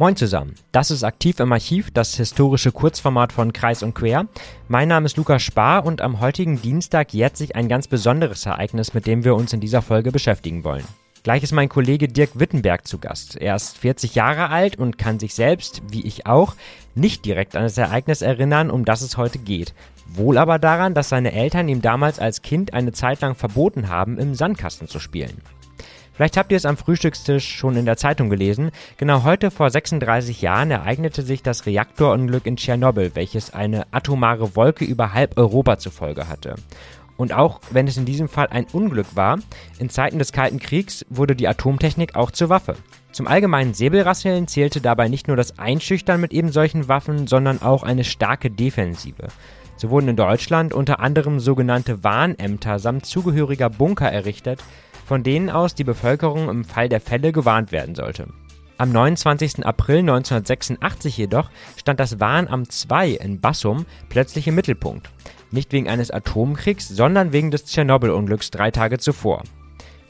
Moin zusammen, das ist Aktiv im Archiv, das historische Kurzformat von Kreis und Quer. Mein Name ist Lukas Spar und am heutigen Dienstag jährt sich ein ganz besonderes Ereignis, mit dem wir uns in dieser Folge beschäftigen wollen. Gleich ist mein Kollege Dirk Wittenberg zu Gast. Er ist 40 Jahre alt und kann sich selbst, wie ich auch, nicht direkt an das Ereignis erinnern, um das es heute geht. Wohl aber daran, dass seine Eltern ihm damals als Kind eine Zeit lang verboten haben, im Sandkasten zu spielen. Vielleicht habt ihr es am Frühstückstisch schon in der Zeitung gelesen. Genau heute vor 36 Jahren ereignete sich das Reaktorunglück in Tschernobyl, welches eine atomare Wolke über halb Europa zur Folge hatte. Und auch wenn es in diesem Fall ein Unglück war, in Zeiten des Kalten Kriegs wurde die Atomtechnik auch zur Waffe. Zum allgemeinen Säbelrasseln zählte dabei nicht nur das Einschüchtern mit eben solchen Waffen, sondern auch eine starke Defensive. So wurden in Deutschland unter anderem sogenannte Warnämter samt zugehöriger Bunker errichtet, von denen aus die Bevölkerung im Fall der Fälle gewarnt werden sollte. Am 29. April 1986 jedoch stand das Warnamt 2 in Bassum plötzlich im Mittelpunkt. Nicht wegen eines Atomkriegs, sondern wegen des Tschernobyl-Unglücks drei Tage zuvor.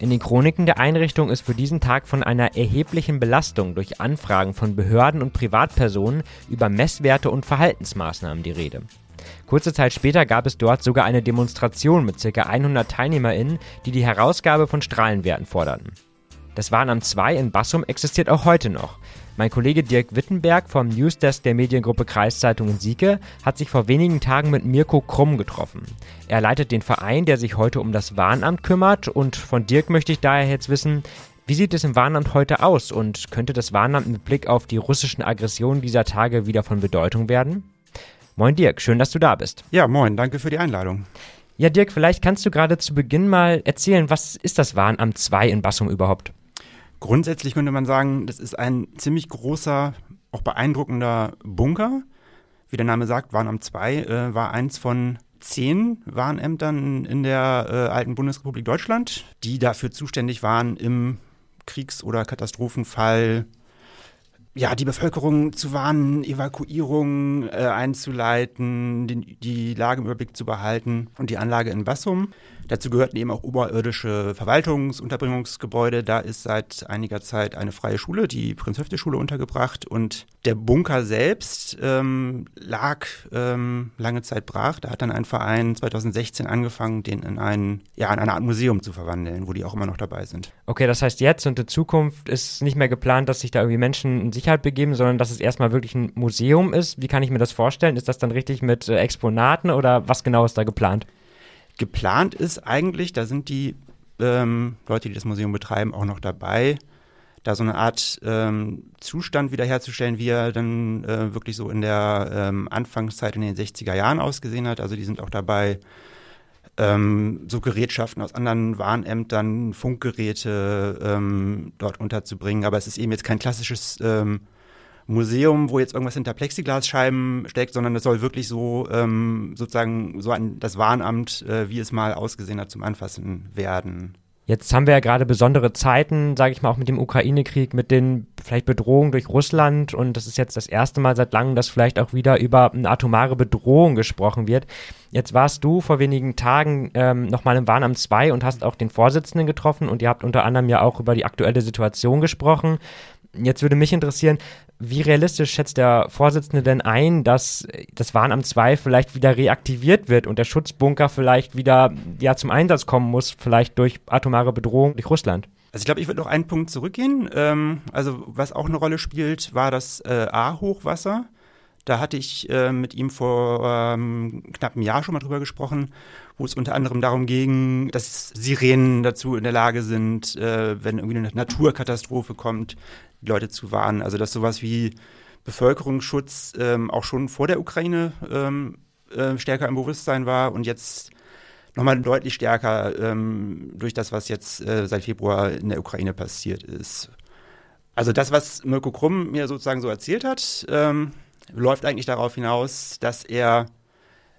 In den Chroniken der Einrichtung ist für diesen Tag von einer erheblichen Belastung durch Anfragen von Behörden und Privatpersonen über Messwerte und Verhaltensmaßnahmen die Rede. Kurze Zeit später gab es dort sogar eine Demonstration mit ca. 100 TeilnehmerInnen, die die Herausgabe von Strahlenwerten forderten. Das Warnamt 2 in Bassum existiert auch heute noch. Mein Kollege Dirk Wittenberg vom Newsdesk der Mediengruppe Kreiszeitung in Sieke hat sich vor wenigen Tagen mit Mirko Krumm getroffen. Er leitet den Verein, der sich heute um das Warnamt kümmert und von Dirk möchte ich daher jetzt wissen, wie sieht es im Warnamt heute aus und könnte das Warnamt mit Blick auf die russischen Aggressionen dieser Tage wieder von Bedeutung werden? Moin Dirk, schön, dass du da bist. Ja, moin, danke für die Einladung. Ja, Dirk, vielleicht kannst du gerade zu Beginn mal erzählen, was ist das Warnamt 2 in Bassum überhaupt? Grundsätzlich könnte man sagen, das ist ein ziemlich großer, auch beeindruckender Bunker. Wie der Name sagt, Warnamt 2 äh, war eins von zehn Warnämtern in der äh, alten Bundesrepublik Deutschland, die dafür zuständig waren, im Kriegs- oder Katastrophenfall ja, die Bevölkerung zu warnen, Evakuierung äh, einzuleiten, den, die Lage im Überblick zu behalten und die Anlage in Bassum. Dazu gehörten eben auch oberirdische Verwaltungsunterbringungsgebäude. Da ist seit einiger Zeit eine freie Schule, die Prinz-Höfte-Schule, untergebracht. Und der Bunker selbst ähm, lag ähm, lange Zeit brach. Da hat dann ein Verein 2016 angefangen, den in, ein, ja, in eine Art Museum zu verwandeln, wo die auch immer noch dabei sind. Okay, das heißt jetzt und in Zukunft ist nicht mehr geplant, dass sich da irgendwie Menschen in Sicherheit begeben, sondern dass es erstmal wirklich ein Museum ist. Wie kann ich mir das vorstellen? Ist das dann richtig mit äh, Exponaten oder was genau ist da geplant? Geplant ist eigentlich, da sind die ähm, Leute, die das Museum betreiben, auch noch dabei, da so eine Art ähm, Zustand wiederherzustellen, wie er dann äh, wirklich so in der ähm, Anfangszeit in den 60er Jahren ausgesehen hat. Also die sind auch dabei, ähm, so Gerätschaften aus anderen Warnämtern, Funkgeräte ähm, dort unterzubringen. Aber es ist eben jetzt kein klassisches ähm, Museum, wo jetzt irgendwas hinter Plexiglasscheiben steckt, sondern es soll wirklich so ähm, sozusagen so ein, das Warnamt, äh, wie es mal ausgesehen hat, zum Anfassen werden. Jetzt haben wir ja gerade besondere Zeiten, sage ich mal, auch mit dem Ukraine-Krieg, mit den vielleicht Bedrohungen durch Russland. Und das ist jetzt das erste Mal seit langem, dass vielleicht auch wieder über eine atomare Bedrohung gesprochen wird. Jetzt warst du vor wenigen Tagen ähm, nochmal im Warnamt 2 und hast auch den Vorsitzenden getroffen und ihr habt unter anderem ja auch über die aktuelle Situation gesprochen. Jetzt würde mich interessieren, wie realistisch schätzt der Vorsitzende denn ein, dass das Warnamt 2 vielleicht wieder reaktiviert wird und der Schutzbunker vielleicht wieder ja, zum Einsatz kommen muss, vielleicht durch atomare Bedrohung durch Russland? Also ich glaube, ich würde noch einen Punkt zurückgehen. Ähm, also was auch eine Rolle spielt, war das äh, A-Hochwasser. Da hatte ich äh, mit ihm vor ähm, knapp einem Jahr schon mal drüber gesprochen, wo es unter anderem darum ging, dass Sirenen dazu in der Lage sind, äh, wenn irgendwie eine Naturkatastrophe kommt, die Leute zu warnen. Also dass sowas wie Bevölkerungsschutz ähm, auch schon vor der Ukraine ähm, äh, stärker im Bewusstsein war und jetzt nochmal deutlich stärker ähm, durch das, was jetzt äh, seit Februar in der Ukraine passiert ist. Also das, was Mirko Krumm mir sozusagen so erzählt hat, ähm, läuft eigentlich darauf hinaus, dass er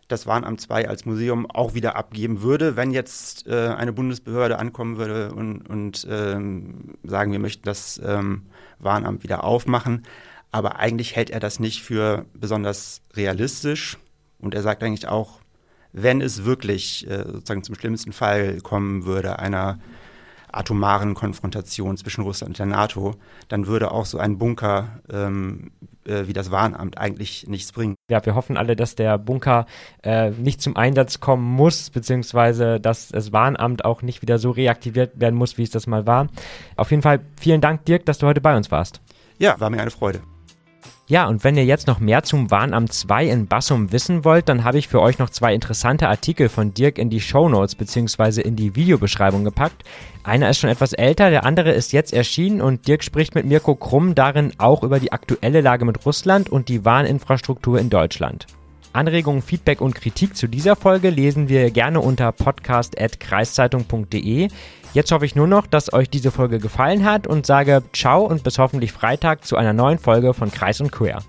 das Warnamt 2 als Museum auch wieder abgeben würde, wenn jetzt äh, eine Bundesbehörde ankommen würde und, und ähm, sagen, wir möchten das ähm, Warnamt wieder aufmachen. Aber eigentlich hält er das nicht für besonders realistisch. Und er sagt eigentlich auch, wenn es wirklich äh, sozusagen zum schlimmsten Fall kommen würde, einer atomaren Konfrontation zwischen Russland und der NATO, dann würde auch so ein Bunker ähm, äh, wie das Warnamt eigentlich nichts bringen. Ja, wir hoffen alle, dass der Bunker äh, nicht zum Einsatz kommen muss, beziehungsweise dass das Warnamt auch nicht wieder so reaktiviert werden muss, wie es das mal war. Auf jeden Fall vielen Dank, Dirk, dass du heute bei uns warst. Ja, war mir eine Freude. Ja, und wenn ihr jetzt noch mehr zum Warnamt 2 in Bassum wissen wollt, dann habe ich für euch noch zwei interessante Artikel von Dirk in die Show Notes bzw. in die Videobeschreibung gepackt. Einer ist schon etwas älter, der andere ist jetzt erschienen und Dirk spricht mit Mirko Krumm darin auch über die aktuelle Lage mit Russland und die Warninfrastruktur in Deutschland. Anregungen, Feedback und Kritik zu dieser Folge lesen wir gerne unter podcast.kreiszeitung.de. Jetzt hoffe ich nur noch, dass euch diese Folge gefallen hat und sage ciao und bis hoffentlich Freitag zu einer neuen Folge von Kreis und Quer.